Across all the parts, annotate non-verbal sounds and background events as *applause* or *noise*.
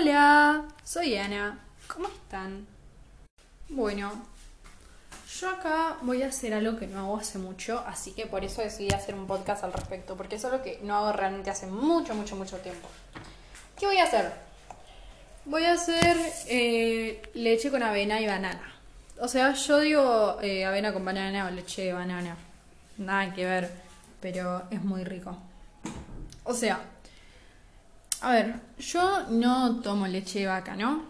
Hola, soy Ana. ¿Cómo están? Bueno, yo acá voy a hacer algo que no hago hace mucho, así que por eso decidí hacer un podcast al respecto, porque es algo que no hago realmente hace mucho, mucho, mucho tiempo. ¿Qué voy a hacer? Voy a hacer eh, leche con avena y banana. O sea, yo digo eh, avena con banana o leche de banana. Nada que ver, pero es muy rico. O sea, a ver, yo no tomo leche de vaca, ¿no?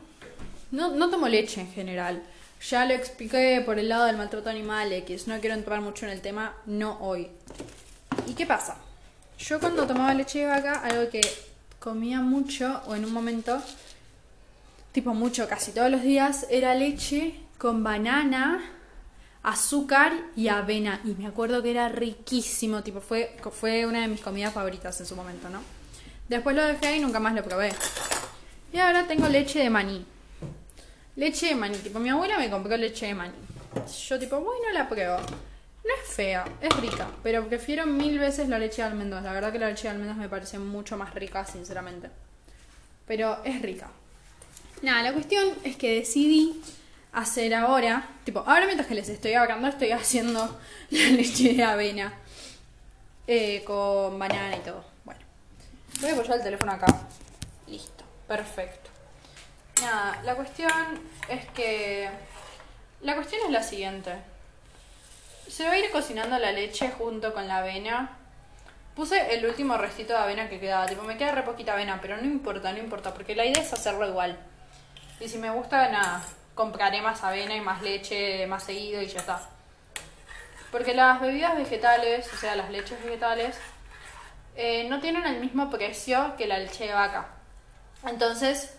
No, no tomo leche en general. Ya lo expliqué por el lado del maltrato animal X. No quiero entrar mucho en el tema, no hoy. ¿Y qué pasa? Yo cuando tomaba leche de vaca, algo que comía mucho, o en un momento, tipo mucho, casi todos los días, era leche con banana, azúcar y avena. Y me acuerdo que era riquísimo, tipo, fue, fue una de mis comidas favoritas en su momento, ¿no? Después lo dejé y nunca más lo probé. Y ahora tengo leche de maní. Leche de maní, tipo, mi abuela me compró leche de maní. Yo tipo, bueno, la pruebo. No es fea, es rica, pero prefiero mil veces la leche de almendras. La verdad que la leche de almendras me parece mucho más rica, sinceramente. Pero es rica. Nada, la cuestión es que decidí hacer ahora, tipo, ahora mientras que les estoy hablando, estoy haciendo *laughs* la leche de avena eh, con banana y todo. Voy a apoyar el teléfono acá. Listo, perfecto. Nada, la cuestión es que. La cuestión es la siguiente. Se va a ir cocinando la leche junto con la avena. Puse el último restito de avena que quedaba. Tipo, me queda re poquita avena, pero no importa, no importa, porque la idea es hacerlo igual. Y si me gusta, nada, compraré más avena y más leche más seguido y ya está. Porque las bebidas vegetales, o sea, las leches vegetales, eh, no tienen el mismo precio que la leche de vaca. Entonces,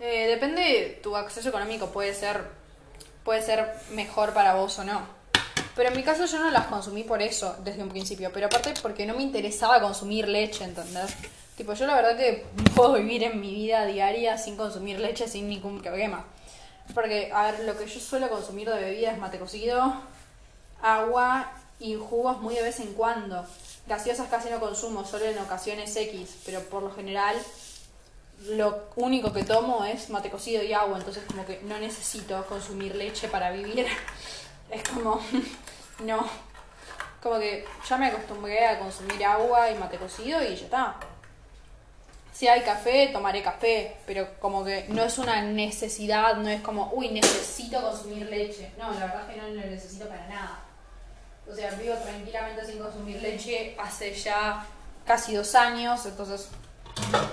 eh, depende de tu acceso económico, puede ser, puede ser mejor para vos o no. Pero en mi caso yo no las consumí por eso desde un principio, pero aparte porque no me interesaba consumir leche, ¿entendés? Tipo, yo la verdad que puedo vivir en mi vida diaria sin consumir leche sin ningún problema. Porque, a ver, lo que yo suelo consumir de bebida es mate cocido, agua y jugos muy de vez en cuando. Gaseosas casi no consumo, solo en ocasiones X, pero por lo general lo único que tomo es mate cocido y agua, entonces como que no necesito consumir leche para vivir. *laughs* Es como, *laughs* no, como que ya me acostumbré a consumir agua y mate cocido y ya está. Si hay café, tomaré café, pero como que no es una necesidad, no es como, uy, necesito consumir leche. No, la verdad es que no lo necesito para nada. O sea, vivo tranquilamente sin consumir leche hace ya casi dos años, entonces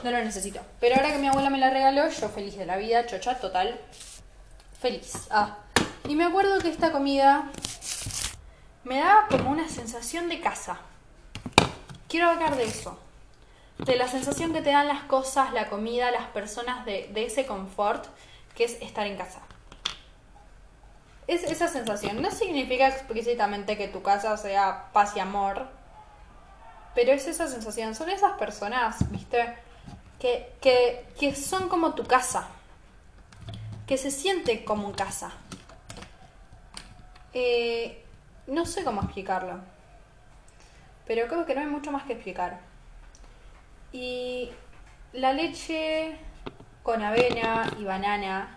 no lo necesito. Pero ahora que mi abuela me la regaló, yo feliz de la vida, chocha, total, feliz. Ah. Y me acuerdo que esta comida me daba como una sensación de casa. Quiero hablar de eso de la sensación que te dan las cosas, la comida, las personas, de, ese confort que es estar en casa. Es esa sensación. No significa explícitamente que tu casa sea paz y amor, pero es esa sensación. Son esas personas, ¿viste? Que, que, que son como tu casa, que se siente como casa. Eh, no sé cómo explicarlo, pero creo que no hay mucho más que explicar. Y la leche con avena y banana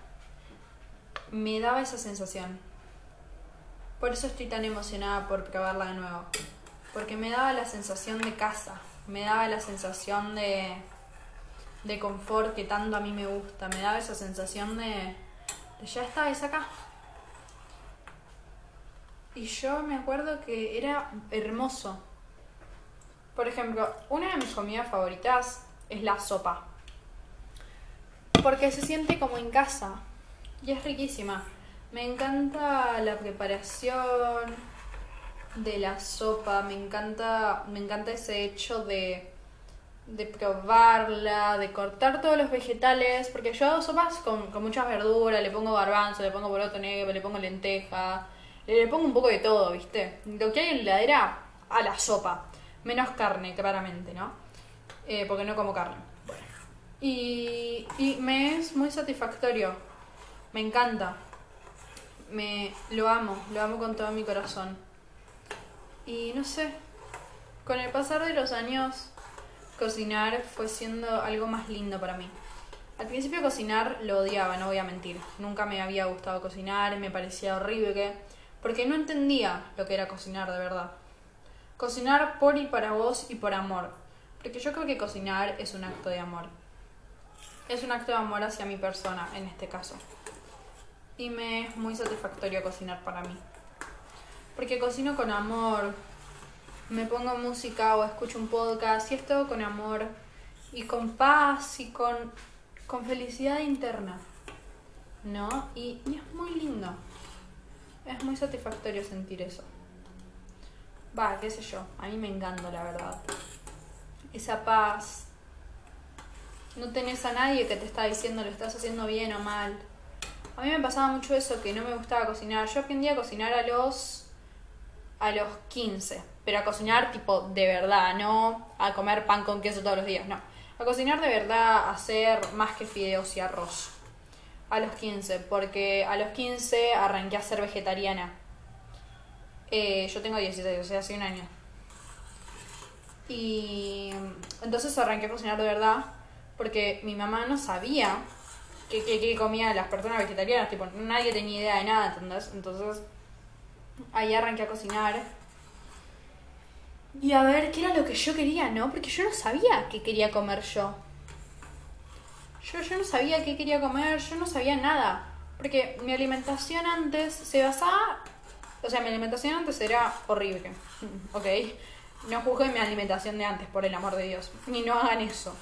me daba esa sensación. Por eso estoy tan emocionada por probarla de nuevo. Porque me daba la sensación de casa, me daba la sensación de, de confort que tanto a mí me gusta, me daba esa sensación de, de ya está, es acá. Y yo me acuerdo que era hermoso, por ejemplo, una de mis comidas favoritas es la sopa. Porque se siente como en casa. Y es riquísima. Me encanta la preparación de la sopa. Me encanta, me encanta ese hecho de, de probarla, de cortar todos los vegetales. Porque yo hago sopas con, con muchas verduras. Le pongo garbanzo, le pongo poroto negro, le pongo lenteja. Le, pongo un poco de todo, ¿viste? Lo que hay en la heladera a la sopa. Menos carne, claramente, ¿no? Eh, porque no como carne. Y, y me es muy satisfactorio. Me encanta. Me lo amo, lo amo con todo mi corazón. Y no sé, con el pasar de los años, cocinar fue siendo algo más lindo para mí. Al principio cocinar lo odiaba, no voy a mentir. Nunca me había gustado cocinar, me parecía horrible, porque no entendía lo que era cocinar de verdad. Cocinar por y para vos y por amor. Porque yo creo que cocinar es un acto de amor. Es un acto de amor hacia mi persona, en este caso. Y me es muy satisfactorio cocinar para mí. Porque cocino con amor, me pongo música o escucho un podcast y es todo con amor y con paz y con, con felicidad interna. ¿No? Y, y es muy lindo. Es muy satisfactorio sentir eso. Va, qué sé yo. A mí me encanta, la verdad. Esa paz. No tenés a nadie que te está diciendo lo estás haciendo bien o mal. A mí me pasaba mucho eso, que no me gustaba cocinar. Yo aprendí a cocinar a los a los 15, pero a cocinar tipo de verdad, no a comer pan con queso todos los días, no. A cocinar de verdad, a hacer más que fideos y arroz. A los 15, porque a los 15 arranqué a ser vegetariana. Eh, yo tengo 16, o sea, hace un año. Y entonces arranqué a cocinar de verdad, porque mi mamá no sabía qué que, que comían las personas vegetarianas, tipo, nadie tenía idea de nada, ¿entendés? Entonces ahí arranqué a cocinar. Y a ver qué era lo que yo quería, ¿no? Porque yo no sabía qué quería comer yo. Yo, yo no sabía qué quería comer, yo no sabía nada. Porque mi alimentación antes se basaba... O sea, mi alimentación antes era horrible. *laughs* ¿Ok? No juzguen mi alimentación de antes, por el amor de Dios. Ni no hagan eso.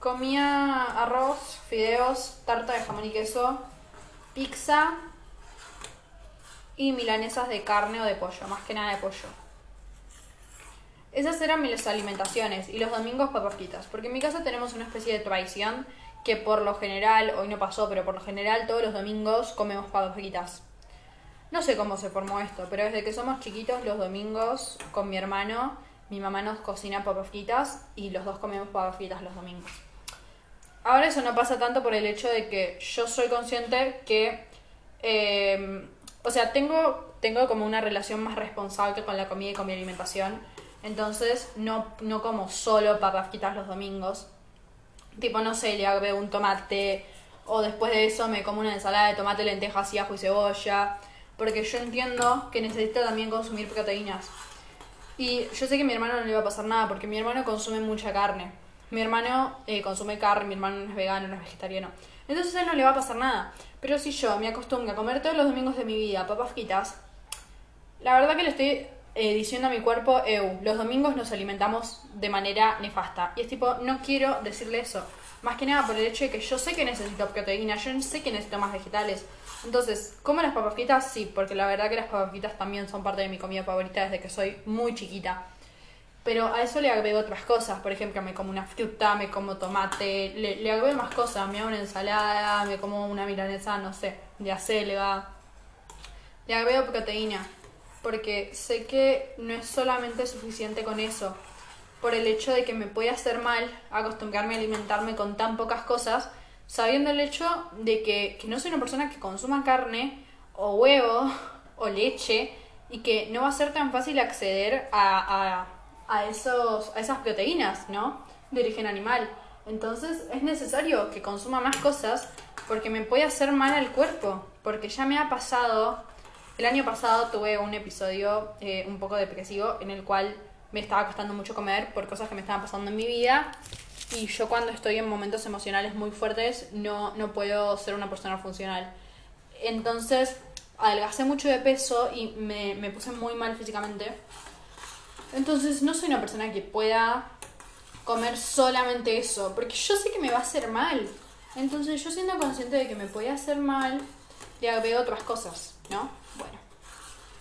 Comía arroz, fideos, tarta de jamón y queso, pizza y milanesas de carne o de pollo, más que nada de pollo. Esas eran mis alimentaciones y los domingos papaquitas, porque en mi casa tenemos una especie de tradición que por lo general, hoy no pasó, pero por lo general todos los domingos comemos papaquitas. No sé cómo se formó esto, pero desde que somos chiquitos los domingos con mi hermano, mi mamá nos cocina papas fritas y los dos comemos papas fritas los domingos. Ahora eso no pasa tanto por el hecho de que yo soy consciente que eh, o sea, tengo, tengo como una relación más responsable con la comida y con mi alimentación. Entonces, no, no como solo papas fritas los domingos. Tipo, no sé, le hago un tomate. O después de eso me como una ensalada de tomate, lentejas y ajo y cebolla. Porque yo entiendo que necesito también consumir proteínas. Y yo sé que a mi hermano no le va a pasar nada porque mi hermano consume mucha carne. Mi hermano eh, consume carne, mi hermano no es vegano, no es vegetariano. Entonces a él no le va a pasar nada. Pero si yo me acostumbro a comer todos los domingos de mi vida papas fritas, la verdad que le estoy eh, diciendo a mi cuerpo, eu, los domingos nos alimentamos de manera nefasta. Y es tipo, no quiero decirle eso. Más que nada por el hecho de que yo sé que necesito proteína, yo sé que necesito más vegetales. Entonces, ¿como las papas fritas? Sí, porque la verdad que las papas fritas también son parte de mi comida favorita desde que soy muy chiquita. Pero a eso le agrego otras cosas. Por ejemplo, me como una fruta, me como tomate, le, le agrego más cosas. Me hago una ensalada, me como una milanesa, no sé, de acelga. Le agrego proteína. Porque sé que no es solamente suficiente con eso. Por el hecho de que me puede hacer mal acostumbrarme a alimentarme con tan pocas cosas, sabiendo el hecho de que, que no soy una persona que consuma carne o huevo o leche y que no va a ser tan fácil acceder a, a a, esos, a esas proteínas, ¿no? De origen animal. Entonces es necesario que consuma más cosas porque me puede hacer mal al cuerpo. Porque ya me ha pasado, el año pasado tuve un episodio eh, un poco depresivo en el cual me estaba costando mucho comer por cosas que me estaban pasando en mi vida. Y yo cuando estoy en momentos emocionales muy fuertes no, no puedo ser una persona funcional. Entonces adelgacé mucho de peso y me, me puse muy mal físicamente. Entonces no soy una persona que pueda comer solamente eso, porque yo sé que me va a hacer mal. Entonces yo siendo consciente de que me puede hacer mal, le agrego otras cosas, ¿no? Bueno.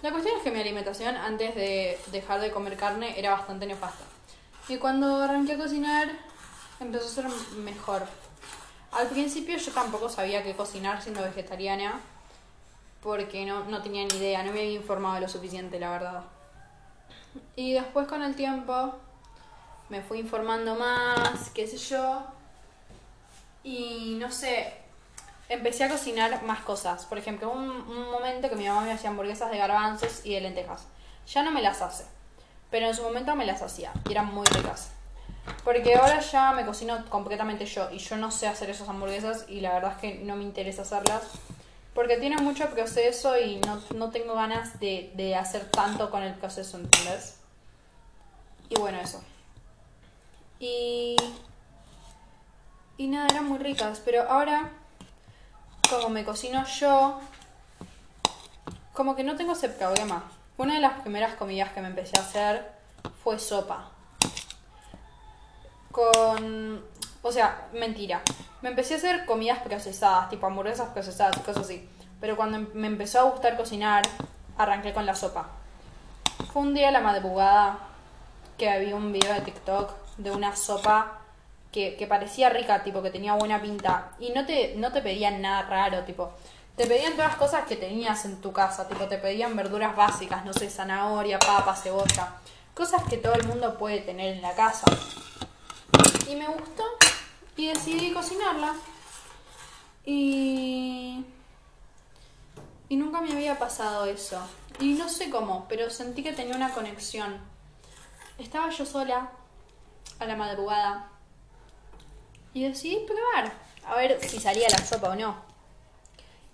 La cuestión es que mi alimentación antes de dejar de comer carne era bastante nefasta. Y cuando arranqué a cocinar, empezó a ser mejor. Al principio yo tampoco sabía qué cocinar siendo vegetariana, porque no, no tenía ni idea, no me había informado lo suficiente, la verdad. Y después con el tiempo me fui informando más, qué sé yo. Y no sé, empecé a cocinar más cosas. Por ejemplo, un, un momento que mi mamá me hacía hamburguesas de garbanzos y de lentejas. Ya no me las hace, pero en su momento me las hacía y eran muy ricas. Porque ahora ya me cocino completamente yo y yo no sé hacer esas hamburguesas y la verdad es que no me interesa hacerlas. Porque tiene mucho proceso y no, no tengo ganas de, de hacer tanto con el proceso, ¿entendés? Y bueno, eso. Y... Y nada, eran muy ricas. Pero ahora, como me cocino yo, como que no tengo ese problema. Una de las primeras comidas que me empecé a hacer fue sopa. Con... O sea, mentira. Me empecé a hacer comidas procesadas, tipo hamburguesas procesadas, cosas así. Pero cuando em, me empezó a gustar cocinar, arranqué con la sopa. Fue un día a la madrugada que había un video de TikTok de una sopa que, que, parecía rica, tipo, que tenía buena pinta. Y no te, no te pedían nada raro, tipo. Te pedían todas las cosas que tenías en tu casa, tipo, te pedían verduras básicas, no sé, zanahoria, papa, cebolla. Cosas que todo el mundo puede tener en la casa. Y me gustó y decidí cocinarla. Y... Y nunca me había pasado eso. Y no sé cómo, pero sentí que tenía una conexión. Estaba yo sola a la madrugada y decidí probar a ver si salía la sopa o no.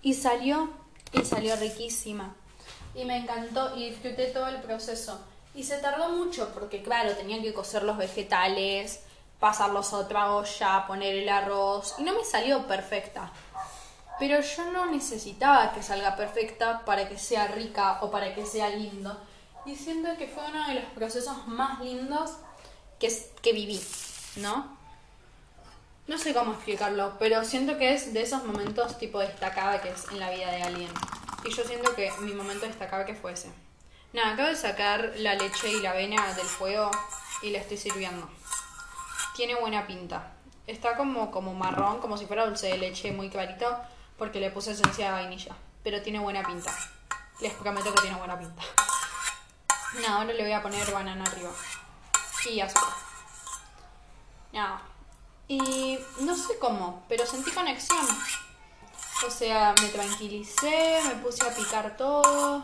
Y salió, y salió riquísima. Y me encantó y disfruté todo el proceso. Y se tardó mucho porque, claro, tenía que cocer los vegetales, pasarlos a otra olla, poner el arroz. Y no me salió perfecta. Pero yo no necesitaba que salga perfecta para que sea rica o para que sea lindo. Y siento que fue uno de los procesos más lindos que, que viví, ¿no? No sé cómo explicarlo, pero siento que es de esos momentos tipo destacada que es en la vida de alguien. Y yo siento que mi momento destacado que fue ese. Nada, acabo de sacar la leche y la avena del fuego y la estoy sirviendo. Tiene buena pinta. Está como, como marrón, como si fuera dulce de leche muy clarito, porque le puse esencia de vainilla. Pero tiene buena pinta. Les prometo que tiene buena pinta. Nada, ahora le voy a poner banana arriba. Y azúcar. Nada. Y no sé cómo, pero sentí conexión. O sea, me tranquilicé, me puse a picar todo,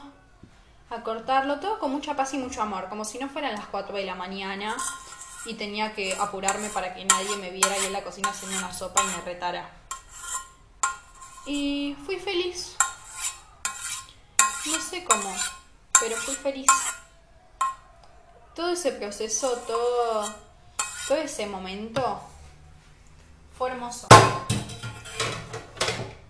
a cortarlo todo con mucha paz y mucho amor, como si no fueran las 4 de la mañana y tenía que apurarme para que nadie me viera ahí en la cocina haciendo una sopa y me retara. Y fui feliz. No sé cómo, pero fui feliz. Todo ese proceso, todo, todo ese momento fue hermoso.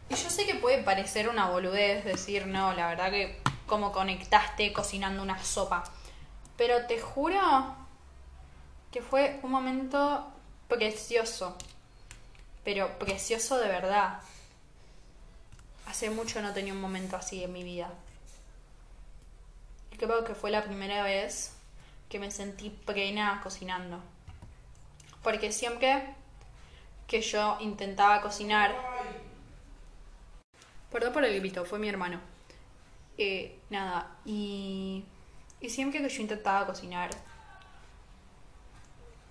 Y yo sé que puede parecer una boludez decir, no, la verdad que como conectaste cocinando una sopa. Pero te juro fue un momento precioso. Pero precioso de verdad. Hace mucho no tenía un momento así en mi vida. Y creo que fue la primera vez que me sentí plena cocinando. Porque siempre que yo intentaba cocinar. Perdón por el grito, fue mi hermano. Eh, nada, y siempre que yo intentaba cocinar,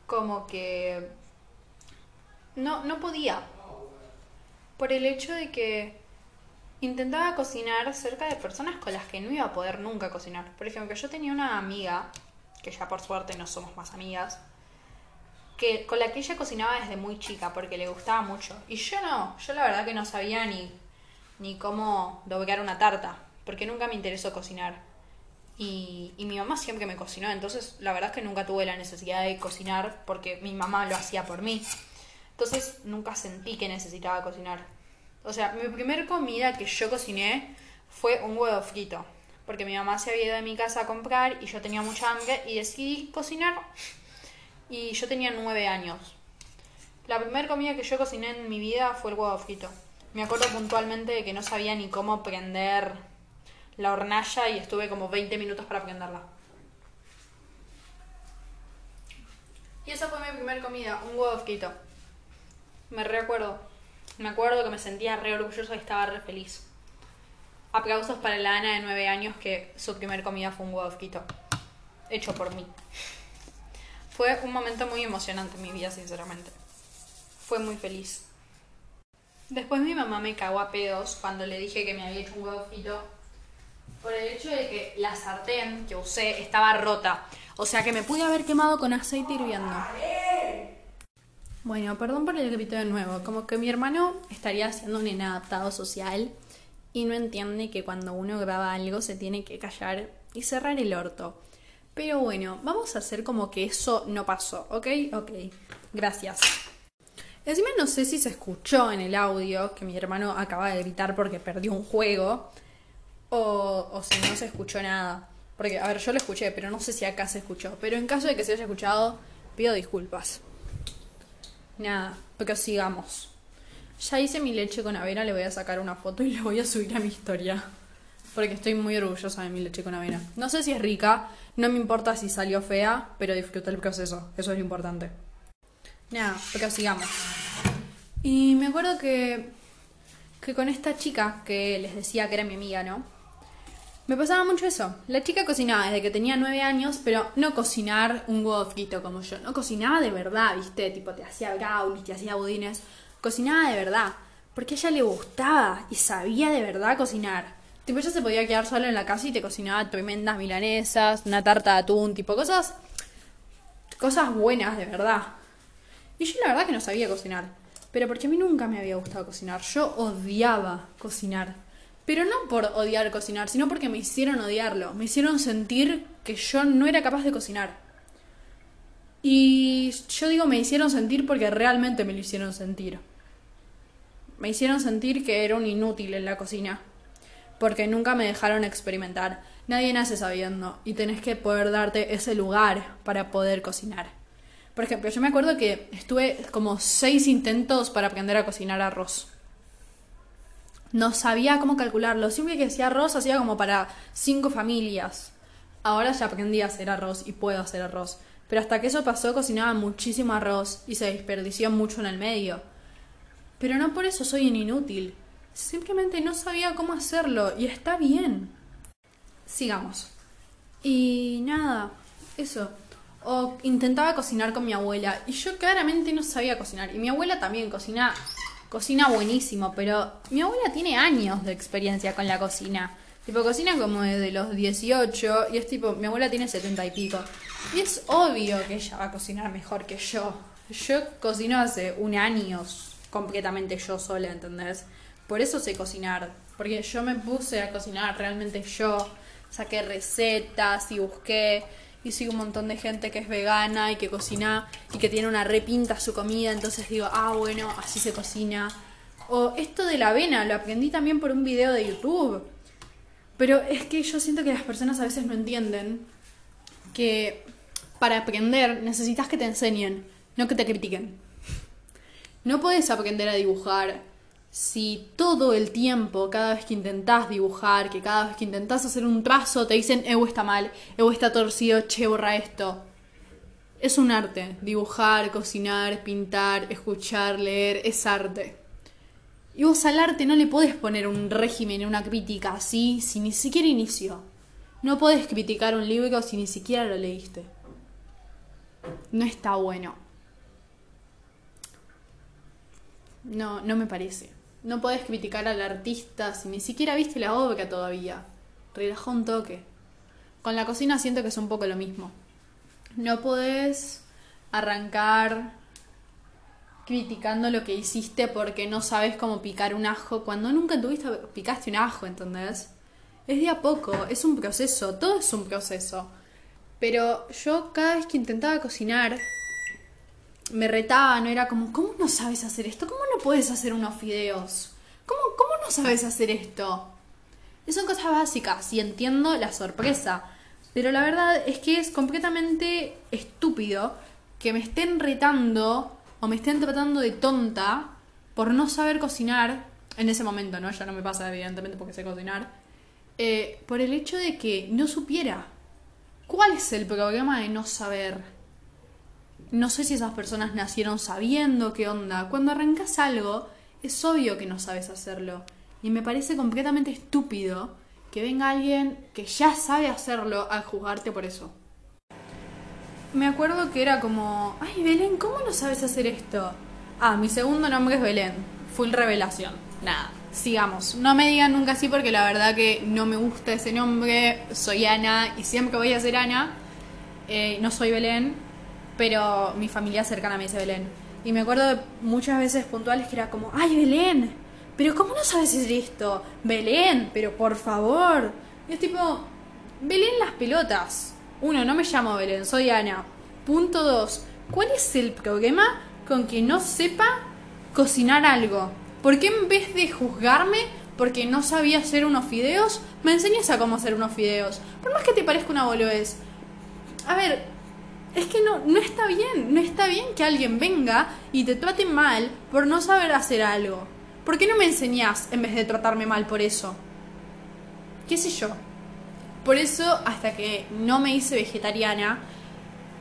como que no, no podía. Por el hecho de que intentaba cocinar cerca de personas con las que no iba a poder nunca cocinar. Por ejemplo, yo tenía una amiga, que ya por suerte no somos más amigas, que con la que ella cocinaba desde muy chica porque le gustaba mucho. Y yo no, yo la verdad que no sabía ni, ni cómo doblar una tarta, porque nunca me interesó cocinar. Y, mi mamá siempre me cocinó, entonces la verdad es que nunca tuve la necesidad de cocinar porque mi mamá lo hacía por mí. Entonces nunca sentí que necesitaba cocinar. O sea, mi primer comida que yo cociné fue un huevo frito, porque mi mamá se había ido de mi casa a comprar y yo tenía mucha hambre y decidí cocinar y yo tenía nueve años. La primera comida que yo cociné en mi vida fue el huevo frito. Me acuerdo puntualmente de que no sabía ni cómo prender la hornalla y estuve como 20 minutos para prenderla. Y esa fue mi primera comida, un huevo frito. Me recuerdo. Me acuerdo que me sentía re orgullosa y estaba re feliz. Aplausos para la Ana de nueve años que su primer comida fue un huevo frito. Hecho por mí. Fue un momento muy emocionante en mi vida, sinceramente. Fue muy feliz. Después mi mamá me cagó a pedos cuando le dije que me había hecho un huevo frito por el hecho de que la sartén que usé estaba rota. O sea que me pude haber quemado con aceite hirviendo. Bueno, perdón por el grito de nuevo. Como que mi hermano estaría haciendo un inadaptado social y no entiende que cuando uno graba algo se tiene que callar y cerrar el orto. Pero bueno, vamos a hacer como que eso no pasó, ¿ok? Ok, gracias. Encima no sé si se escuchó en el audio que mi hermano acaba de gritar porque perdió un juego o, o si no se escuchó nada. Porque, a ver, yo lo escuché, pero no sé si acá se escuchó. Pero en caso de que se haya escuchado, pido disculpas. Nada, porque sigamos. Ya hice mi leche con avena, le voy a sacar una foto y *laughs* le voy a subir a mi historia. Porque estoy muy orgullosa de mi leche con avena. No sé si es rica, no me importa si salió fea, pero disfruté el proceso. Eso es lo importante. Nada, porque sigamos. Y me acuerdo que, que con esta chica que les decía que era mi amiga, ¿no? Me pasaba mucho eso. La chica cocinaba desde que tenía nueve años, pero no cocinar un huevo como yo. No cocinaba de verdad, ¿viste? Tipo, te hacía brownies, te hacía budines. Cocinaba de verdad. Porque a ella le gustaba y sabía de verdad cocinar. Tipo, ella se podía quedar sola en la casa y te cocinaba tremendas milanesas, una tarta de atún, tipo, cosas. Cosas buenas, de verdad. Y yo la verdad que no sabía cocinar. Pero porque a mí nunca me había gustado cocinar. Yo odiaba cocinar. Pero no por odiar cocinar, sino porque me hicieron odiarlo. Me hicieron sentir que yo no era capaz de cocinar. Y yo digo me hicieron sentir porque realmente me lo hicieron sentir. Me hicieron sentir que era un inútil en la cocina. Porque nunca me dejaron experimentar. Nadie nace sabiendo y tenés que poder darte ese lugar para poder cocinar. Por ejemplo, yo me acuerdo que estuve como seis intentos para aprender a cocinar arroz no sabía cómo calcularlo. Siempre que hacía arroz, hacía como para cinco familias. Ahora ya aprendí a hacer arroz y puedo hacer arroz. Pero hasta que eso pasó, cocinaba muchísimo arroz y se desperdició mucho en el medio. Pero no por eso soy un inútil. Simplemente no sabía cómo hacerlo y está bien. Sigamos. Y nada, eso. O intentaba cocinar con mi abuela y yo claramente no sabía cocinar. Y mi abuela también cocina cocina buenísimo, pero mi abuela tiene años de experiencia con la cocina. Tipo, cocina como desde los 18 y es tipo, mi abuela tiene 70 y pico. Y es obvio que ella va a cocinar mejor que yo. Yo cocino hace un año completamente yo sola, ¿entendés? Por eso sé cocinar, porque yo me puse a cocinar realmente yo, saqué recetas y busqué y sigo un montón de gente que es vegana y que cocina y que tiene una repinta su comida, entonces digo, ah, bueno, así se cocina. O esto de la avena, lo aprendí también por un video de YouTube. Pero es que yo siento que las personas a veces no entienden que para aprender necesitas que te enseñen, no que te critiquen. No puedes aprender a dibujar si todo el tiempo, cada vez que intentás dibujar, que cada vez que intentás hacer un trazo, te dicen, Evo está mal, Evo está torcido, che, borra esto. Es un arte. Dibujar, cocinar, pintar, escuchar, leer, es arte. Y vos al arte no le podés poner un régimen, una crítica así, si ni siquiera inició. No podés criticar un libro si ni siquiera lo leíste. No está bueno. No, no me parece. No podés criticar al artista si ni siquiera viste la obra todavía. Relajó un toque. Con la cocina siento que es un poco lo mismo. No podés arrancar criticando lo que hiciste porque no sabes cómo picar un ajo cuando nunca tuviste picaste un ajo, ¿entendés? Es de a poco, es un proceso, todo es un proceso. Pero yo cada vez que intentaba cocinar me retaba, no era como, ¿cómo no sabes hacer esto? ¿Cómo no puedes hacer unos fideos? ¿Cómo, cómo no sabes hacer esto? Y son cosas básicas y entiendo la sorpresa. Pero la verdad es que es completamente estúpido que me estén retando o me estén tratando de tonta por no saber cocinar en ese momento, ¿no? Ya no me pasa evidentemente porque sé cocinar. Eh, por el hecho de que no supiera. ¿Cuál es el problema de no saber? No sé si esas personas nacieron sabiendo qué onda. Cuando arrancas algo, es obvio que no sabes hacerlo. Y me parece completamente estúpido que venga alguien que ya sabe hacerlo a juzgarte por eso. Me acuerdo que era como, ay Belén, ¿cómo no sabes hacer esto? Ah, mi segundo nombre es Belén. Full revelación. Nada, sigamos. No me digan nunca así porque la verdad que no me gusta ese nombre. Soy Ana y siempre voy a ser Ana. Eh, no soy Belén, pero mi familia cercana me dice Belén. Y me acuerdo de muchas veces puntuales que era como, ay Belén, pero ¿cómo no sabes hacer esto? Belén, pero por favor. Y es tipo, Belén las pelotas. Uno, no me llamo Belén, soy Ana. Punto dos, ¿cuál es el problema con que no sepa cocinar algo? ¿Por qué en vez de juzgarme porque no sabía hacer unos fideos, me enseñas a cómo hacer unos fideos? Por más que te parezca una boludez. A ver, es que no, no está bien, no está bien que alguien venga y te trate mal por no saber hacer algo. ¿Por qué no me enseñás en vez de tratarme mal por eso? ¿Qué sé yo? Por eso, hasta que no me hice vegetariana,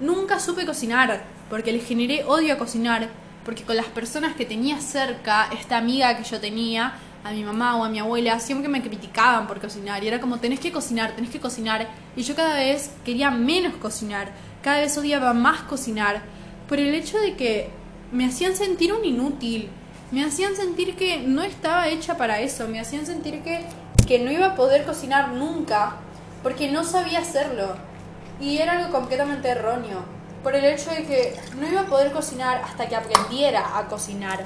nunca supe cocinar, porque le generé odio a cocinar, porque con las personas que tenía cerca, esta amiga que yo tenía, a mi mamá o a mi abuela, siempre me criticaban por cocinar, y era como, tenés que cocinar, tenés que cocinar, y yo cada vez quería menos cocinar, cada vez odiaba más cocinar, por el hecho de que me hacían sentir un inútil, me hacían sentir que no estaba hecha para eso, me hacían sentir que, que no iba a poder cocinar nunca, porque no sabía hacerlo. Y era algo completamente erróneo, por el hecho de que no iba a poder cocinar hasta que aprendiera a cocinar.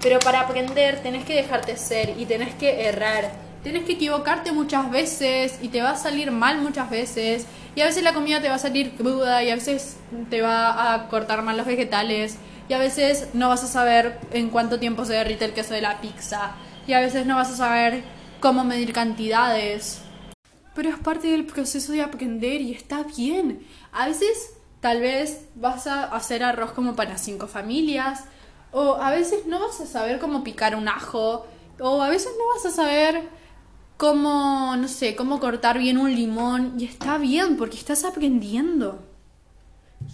Pero para aprender tenés que dejarte ser y tenés que errar. Tenés que equivocarte muchas veces y te va a salir mal muchas veces. Y a veces la comida te va a salir cruda y a veces te va a cortar mal los vegetales. Y a veces no vas a saber en cuánto tiempo se derrite el queso de la pizza. Y a veces no vas a saber cómo medir cantidades pero es parte del proceso de aprender y está bien. A veces tal vez vas a hacer arroz como para cinco familias, o a veces no vas a saber cómo picar un ajo, o a veces no vas a saber cómo, no sé, cómo cortar bien un limón, y está bien porque estás aprendiendo.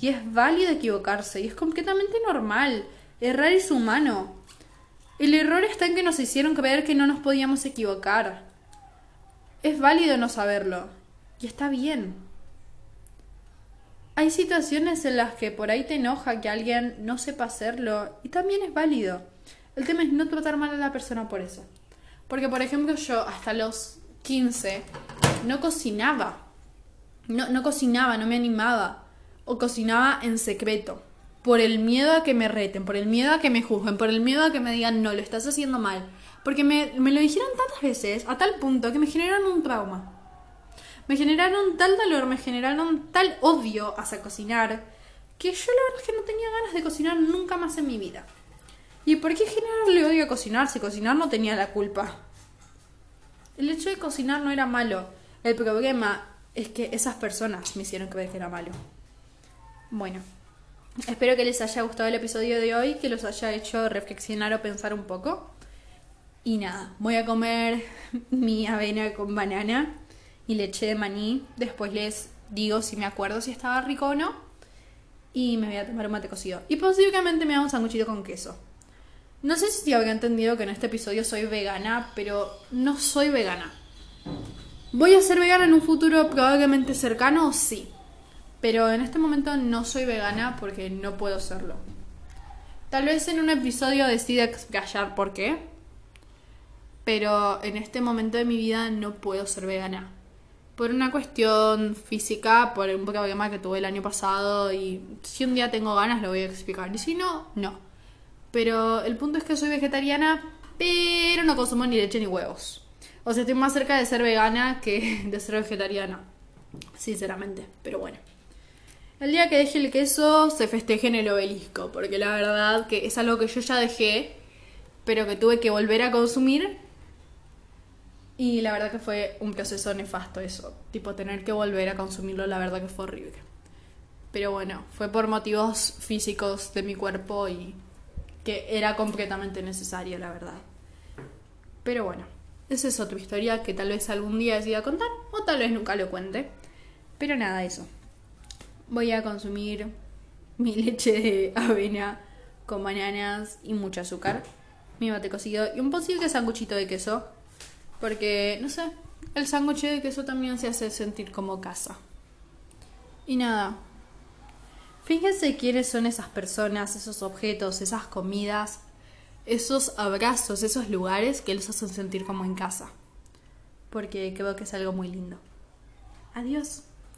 Y es válido equivocarse, y es completamente normal. Errar es humano. El error está en que nos hicieron creer que no nos podíamos equivocar. Es válido no saberlo. Y está bien. Hay situaciones en las que por ahí te enoja que alguien no sepa hacerlo y también es válido. El tema es no tratar mal a la persona por eso. Porque, por ejemplo, yo hasta los 15 no cocinaba. No, no cocinaba, no me animaba. O cocinaba en secreto. Por el miedo a que me reten, por el miedo a que me juzguen, por el miedo a que me digan, no, lo estás haciendo mal. Porque me, lo dijeron tantas veces, a tal punto, que me generaron un trauma. Me generaron tal dolor, me generaron tal odio hacia cocinar, que yo la verdad es que no tenía ganas de cocinar nunca más en mi vida. ¿Y por qué generarle odio a cocinar si cocinar no tenía la culpa? El hecho de cocinar no era malo. El problema es que esas personas me hicieron creer que era malo. Bueno, espero que les haya gustado el episodio de hoy, que los haya hecho reflexionar o pensar un poco. Y nada, voy a comer *laughs* mi avena con banana y leche de maní. Después les digo si me acuerdo si estaba rico o no. Y me voy a tomar un mate cocido. Y posiblemente me haga un sanguchito con queso. No sé si habría entendido que en este episodio soy vegana, pero no soy vegana. ¿Voy a ser vegana en un futuro probablemente cercano? Sí. Pero en este momento no soy vegana porque no puedo serlo. Tal vez en un episodio decida explayar por qué pero en este momento de mi vida no puedo ser vegana. Por una cuestión física, por un problema que tuve el año pasado y si un día tengo ganas lo voy a explicar. Y si no, no. Pero el punto es que soy vegetariana, pero no consumo ni leche ni huevos. O sea, estoy más cerca de ser vegana que *laughs* de ser vegetariana. Sinceramente, pero bueno. El día que deje el queso se festeje en el obelisco, porque la verdad que es algo que yo ya dejé, pero que tuve que volver a consumir y la verdad que fue un proceso nefasto eso. Tipo, tener que volver a consumirlo, la verdad que fue horrible. Pero bueno, fue por motivos físicos de mi cuerpo y que era completamente necesario, la verdad. Pero bueno, esa es otra historia que tal vez algún día decida contar o tal vez nunca lo cuente. Pero nada, eso. Voy a consumir mi leche de avena con bananas y mucho azúcar, mi mate cocido y un posible sanguchito de queso porque, no sé, el sándwich de queso también se hace sentir como casa. Y nada. Fíjense quiénes son esas personas, esos objetos, esas comidas, esos abrazos, esos lugares que los hacen sentir como en casa. Porque creo que es algo muy lindo. Adiós.